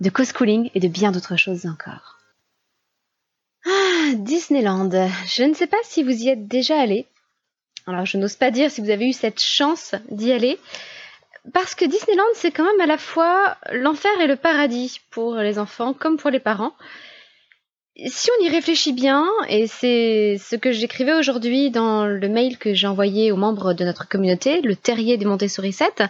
de co-schooling et de bien d'autres choses encore. Ah, Disneyland. Je ne sais pas si vous y êtes déjà allé, alors je n'ose pas dire si vous avez eu cette chance d'y aller, parce que Disneyland, c'est quand même à la fois l'enfer et le paradis pour les enfants comme pour les parents. Si on y réfléchit bien, et c'est ce que j'écrivais aujourd'hui dans le mail que j'ai envoyé aux membres de notre communauté, le terrier des Montessori 7,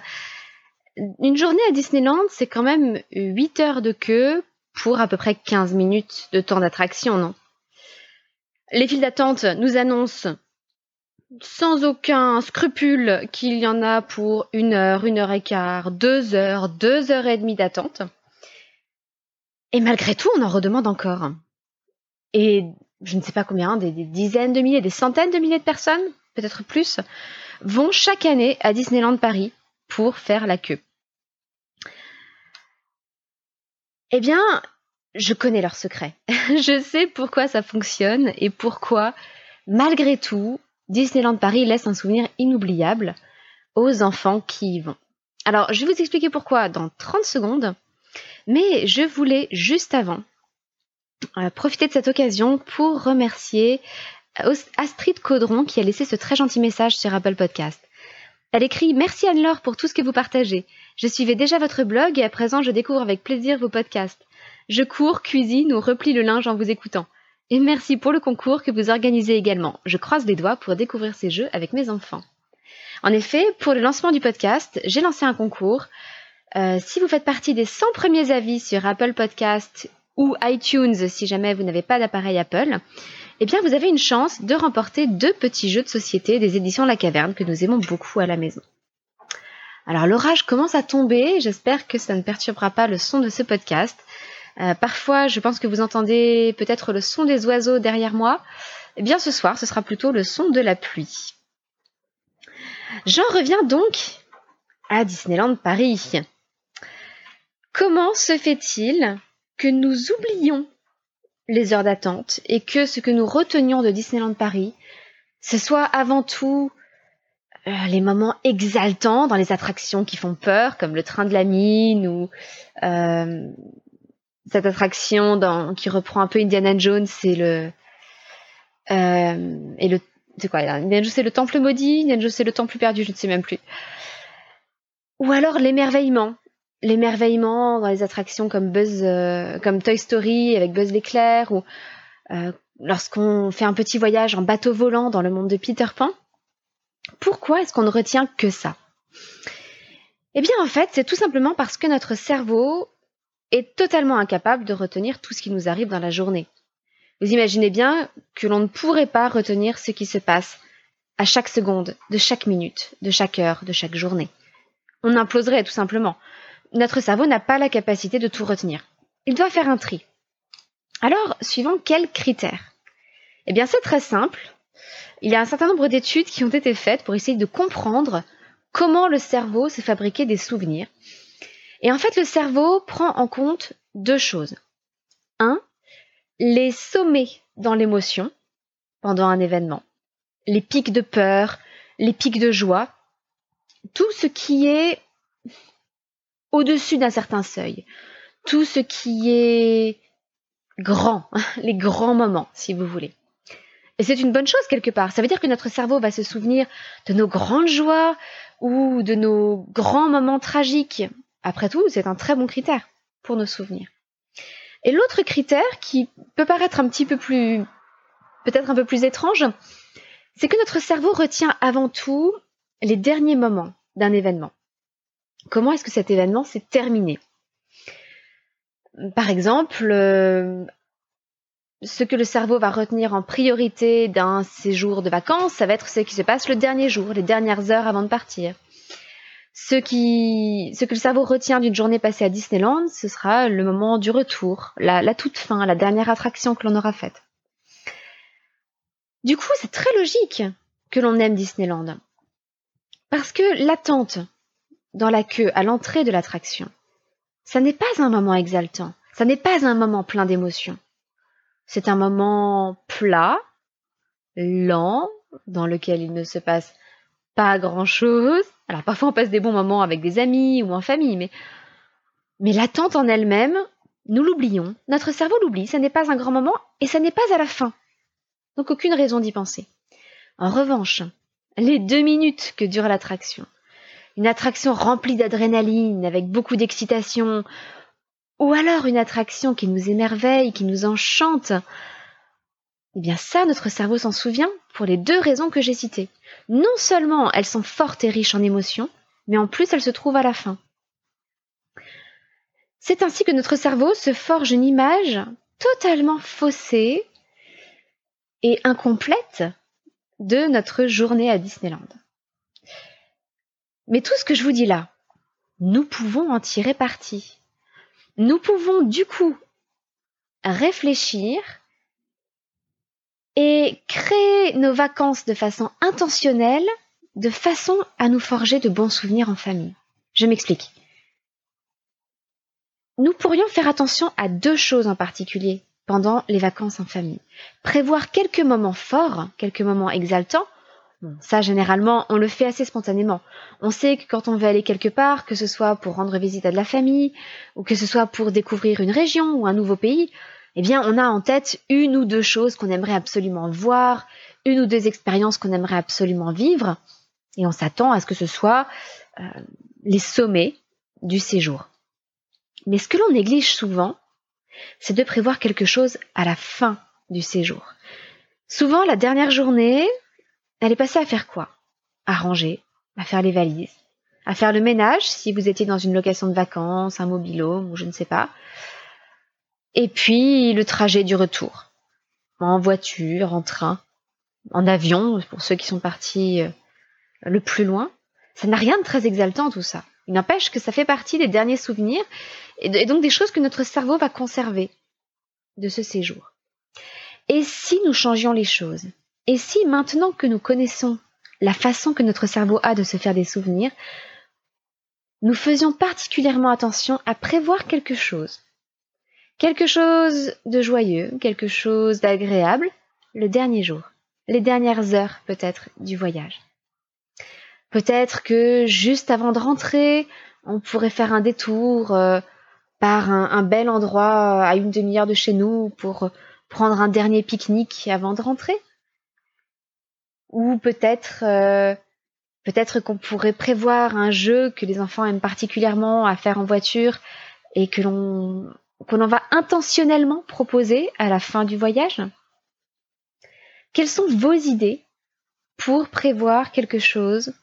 une journée à Disneyland, c'est quand même 8 heures de queue pour à peu près 15 minutes de temps d'attraction, non? Les files d'attente nous annoncent sans aucun scrupule qu'il y en a pour une heure, une heure et quart, deux heures, deux heures et demie d'attente. Et malgré tout, on en redemande encore. Et je ne sais pas combien, des, dizaines de milliers, des centaines de milliers de personnes, peut-être plus, vont chaque année à Disneyland Paris pour faire la queue. Eh bien, je connais leur secret. je sais pourquoi ça fonctionne et pourquoi, malgré tout, Disneyland Paris laisse un souvenir inoubliable aux enfants qui y vont. Alors, je vais vous expliquer pourquoi dans 30 secondes, mais je voulais juste avant euh, profiter de cette occasion pour remercier euh, Astrid Caudron qui a laissé ce très gentil message sur Apple Podcast. Elle écrit Merci Anne-Laure pour tout ce que vous partagez. Je suivais déjà votre blog et à présent je découvre avec plaisir vos podcasts. Je cours, cuisine ou replie le linge en vous écoutant. Et merci pour le concours que vous organisez également. Je croise les doigts pour découvrir ces jeux avec mes enfants. En effet, pour le lancement du podcast, j'ai lancé un concours. Euh, si vous faites partie des 100 premiers avis sur Apple Podcast ou iTunes, si jamais vous n'avez pas d'appareil Apple, eh bien vous avez une chance de remporter deux petits jeux de société des éditions La Caverne que nous aimons beaucoup à la maison. Alors l'orage commence à tomber, j'espère que ça ne perturbera pas le son de ce podcast. Euh, parfois, je pense que vous entendez peut-être le son des oiseaux derrière moi. Eh bien, ce soir, ce sera plutôt le son de la pluie. J'en reviens donc à Disneyland Paris. Comment se fait-il que nous oublions les heures d'attente et que ce que nous retenions de Disneyland Paris, ce soit avant tout euh, les moments exaltants dans les attractions qui font peur, comme le train de la mine ou euh, cette attraction qui reprend un peu Indiana Jones, c'est le euh, et le c'est quoi Indiana Jones c'est le temple maudit, Indiana Jones c'est le temple perdu, je ne sais même plus. Ou alors l'émerveillement, l'émerveillement dans les attractions comme Buzz, euh, comme Toy Story avec Buzz l'éclair, ou lorsqu'on fait un petit voyage en bateau volant dans le monde de Peter Pan. Pourquoi est-ce qu'on ne retient que ça? Eh bien en fait, c'est tout simplement parce que notre cerveau est totalement incapable de retenir tout ce qui nous arrive dans la journée. Vous imaginez bien que l'on ne pourrait pas retenir ce qui se passe à chaque seconde, de chaque minute, de chaque heure, de chaque journée. On imploserait tout simplement. Notre cerveau n'a pas la capacité de tout retenir. Il doit faire un tri. Alors, suivant quels critères? Eh bien, c'est très simple. Il y a un certain nombre d'études qui ont été faites pour essayer de comprendre comment le cerveau s'est fabriqué des souvenirs. Et en fait, le cerveau prend en compte deux choses. Un, les sommets dans l'émotion pendant un événement, les pics de peur, les pics de joie, tout ce qui est au-dessus d'un certain seuil, tout ce qui est grand, les grands moments, si vous voulez. Et c'est une bonne chose quelque part. Ça veut dire que notre cerveau va se souvenir de nos grandes joies ou de nos grands moments tragiques. Après tout, c'est un très bon critère pour nos souvenirs. Et l'autre critère qui peut paraître un petit peu plus, peut-être un peu plus étrange, c'est que notre cerveau retient avant tout les derniers moments d'un événement. Comment est-ce que cet événement s'est terminé? Par exemple, euh, ce que le cerveau va retenir en priorité d'un séjour de vacances, ça va être ce qui se passe le dernier jour, les dernières heures avant de partir. Ce, que le cerveau retient d'une journée passée à Disneyland, ce sera le moment du retour, la, la toute fin, la dernière attraction que l'on aura faite. Du coup, c'est très logique que l'on aime Disneyland. Parce que l'attente dans la queue à l'entrée de l'attraction, ça n'est pas un moment exaltant, ça n'est pas un moment plein d'émotions. C'est un moment plat, lent, dans lequel il ne se passe pas grand-chose. Alors parfois on passe des bons moments avec des amis ou en famille, mais, mais l'attente en elle-même, nous l'oublions. Notre cerveau l'oublie, ça n'est pas un grand moment et ça n'est pas à la fin. Donc aucune raison d'y penser. En revanche, les deux minutes que dure l'attraction, une attraction remplie d'adrénaline, avec beaucoup d'excitation, ou alors une attraction qui nous émerveille, qui nous enchante, eh bien ça, notre cerveau s'en souvient pour les deux raisons que j'ai citées. Non seulement elles sont fortes et riches en émotions, mais en plus elles se trouvent à la fin. C'est ainsi que notre cerveau se forge une image totalement faussée et incomplète de notre journée à Disneyland. Mais tout ce que je vous dis là, nous pouvons en tirer parti nous pouvons du coup réfléchir et créer nos vacances de façon intentionnelle, de façon à nous forger de bons souvenirs en famille. Je m'explique. Nous pourrions faire attention à deux choses en particulier pendant les vacances en famille. Prévoir quelques moments forts, quelques moments exaltants, ça, généralement, on le fait assez spontanément. On sait que quand on veut aller quelque part, que ce soit pour rendre visite à de la famille, ou que ce soit pour découvrir une région ou un nouveau pays, eh bien, on a en tête une ou deux choses qu'on aimerait absolument voir, une ou deux expériences qu'on aimerait absolument vivre, et on s'attend à ce que ce soit euh, les sommets du séjour. Mais ce que l'on néglige souvent, c'est de prévoir quelque chose à la fin du séjour. Souvent, la dernière journée, elle est à faire quoi? À ranger, à faire les valises, à faire le ménage si vous étiez dans une location de vacances, un mobilhome ou je ne sais pas. Et puis le trajet du retour. En voiture, en train, en avion, pour ceux qui sont partis euh, le plus loin. Ça n'a rien de très exaltant tout ça. Il n'empêche que ça fait partie des derniers souvenirs et donc des choses que notre cerveau va conserver de ce séjour. Et si nous changions les choses? Et si maintenant que nous connaissons la façon que notre cerveau a de se faire des souvenirs, nous faisions particulièrement attention à prévoir quelque chose, quelque chose de joyeux, quelque chose d'agréable, le dernier jour, les dernières heures peut-être du voyage. Peut-être que juste avant de rentrer, on pourrait faire un détour euh, par un, un, bel endroit à une demi-heure de chez nous pour prendre un dernier pique-nique avant de rentrer. Ou peut-être euh, peut-être qu'on pourrait prévoir un jeu que les enfants aiment particulièrement à faire en voiture et que l'on qu'on en va intentionnellement proposer à la fin du voyage Quelles sont vos idées pour prévoir quelque chose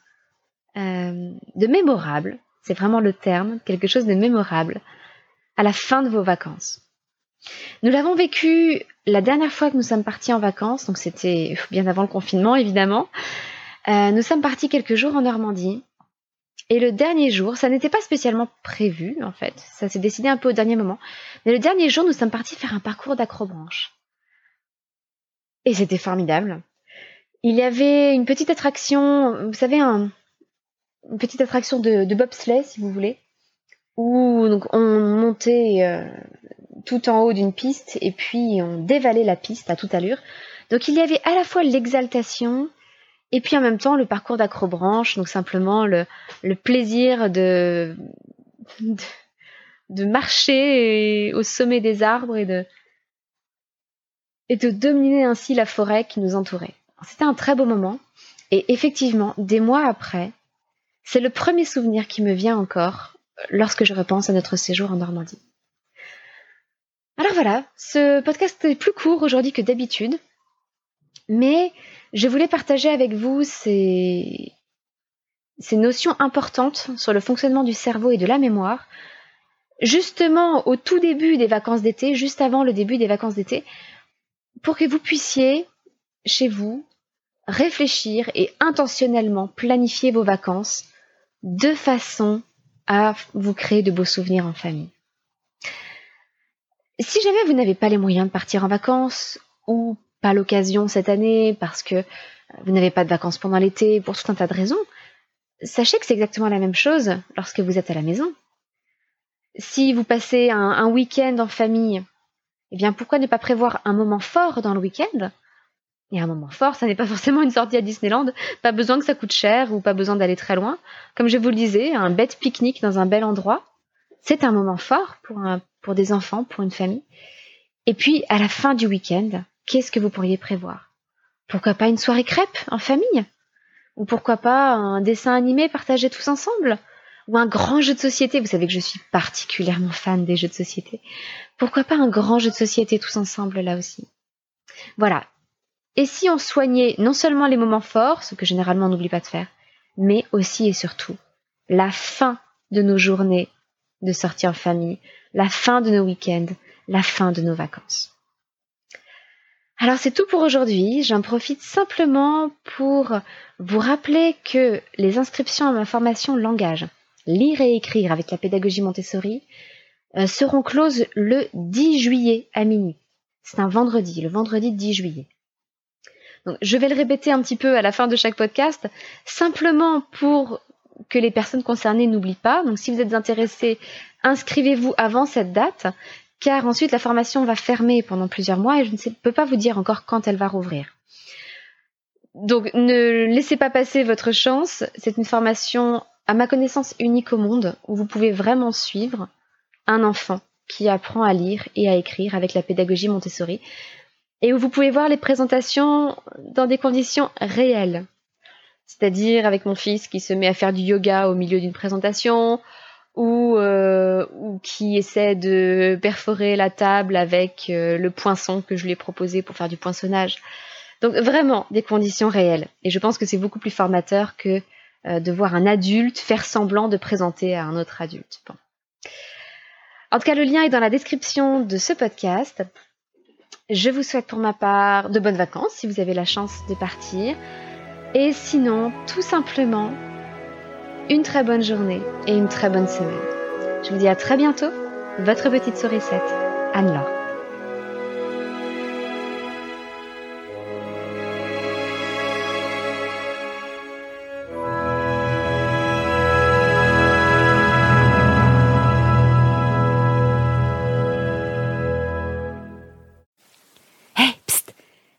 euh, de mémorable? C'est vraiment le terme, quelque chose de mémorable à la fin de vos vacances. Nous l'avons vécu la dernière fois que nous sommes partis en vacances, donc c'était bien avant le confinement évidemment. Euh, nous sommes partis quelques jours en Normandie. Et le dernier jour, ça n'était pas spécialement prévu en fait, ça s'est décidé un peu au dernier moment. Mais le dernier jour, nous sommes partis faire un parcours d'acrobranche. Et c'était formidable. Il y avait une petite attraction, vous savez, un, une petite attraction de, bobsleigh si vous voulez, où on montait euh, tout en haut d'une piste et puis on dévalait la piste à toute allure. Donc il y avait à la fois l'exaltation et puis en même temps le parcours d'acrobranche, donc simplement le, plaisir de, marcher au sommet des arbres et de dominer ainsi la forêt qui nous entourait. C'était un très beau moment et effectivement, des mois après, c'est le premier souvenir qui me vient encore lorsque je repense à notre séjour en Normandie. Alors voilà, ce podcast est plus court aujourd'hui que d'habitude, mais je voulais partager avec vous ces, ces notions importantes sur le fonctionnement du cerveau et de la mémoire, justement au tout début des vacances d'été, juste avant le début des vacances d'été, pour que vous puissiez, chez vous, réfléchir et intentionnellement planifier vos vacances de façon à vous créer de beaux souvenirs en famille. Si jamais vous n'avez pas les moyens de partir en vacances ou pas l'occasion cette année parce que vous n'avez pas de vacances pendant l'été pour tout un tas de raisons, sachez que c'est exactement la même chose lorsque vous êtes à la maison. Si vous passez un, un week-end en famille, eh bien pourquoi ne pas prévoir un moment fort dans le week-end? Et un moment fort, ça n'est pas forcément une sortie à Disneyland, pas besoin que ça coûte cher ou pas besoin d'aller très loin. Comme je vous le disais, un bête pique-nique dans un bel endroit, c'est un moment fort pour, des enfants, pour une famille. Et puis, à la fin du week-end, qu'est-ce que vous pourriez prévoir? Pourquoi pas une soirée crêpe en famille? Ou pourquoi pas un dessin animé partagé tous ensemble? Ou un grand jeu de société? Vous savez que je suis particulièrement fan des jeux de société. Pourquoi pas un grand jeu de société tous ensemble là aussi? Voilà, et si on soignait non seulement les moments forts, ce que généralement on n'oublie pas de faire, mais aussi et surtout la fin de nos journées de sortie en famille, la fin de nos week-ends, la fin de nos vacances. Alors c'est tout pour aujourd'hui. J'en profite simplement pour vous rappeler que les inscriptions à ma formation langage, lire et écrire avec la pédagogie Montessori, euh, seront closes le 10 juillet à minuit. C'est un vendredi, le vendredi 10 juillet je vais le répéter un petit peu à la fin de chaque podcast, simplement pour que les personnes concernées n'oublient pas. Donc, si vous êtes intéressé, inscrivez-vous avant cette date, car ensuite la formation va fermer pendant plusieurs mois et je ne peux pas vous dire encore quand elle va rouvrir. Donc, ne laissez pas passer votre chance. C'est une formation, à ma connaissance, unique au monde, où vous pouvez vraiment suivre un enfant qui apprend à lire et à écrire avec la pédagogie Montessori et où vous pouvez voir les présentations dans des conditions réelles. C'est-à-dire avec mon fils qui se met à faire du yoga au milieu d'une présentation, ou, euh, qui essaie de perforer la table avec euh, le poinçon que je lui ai proposé pour faire du poinçonnage. Donc vraiment des conditions réelles. Et je pense que c'est beaucoup plus formateur que euh, de voir un adulte faire semblant de présenter à un autre adulte. En tout cas, le lien est dans la description de ce podcast. Je vous souhaite pour ma part de bonnes vacances si vous avez la chance de partir. Et sinon, tout simplement, une très bonne journée et une très bonne semaine. Je vous dis à très bientôt, votre petite sourisette, Anne-Laure.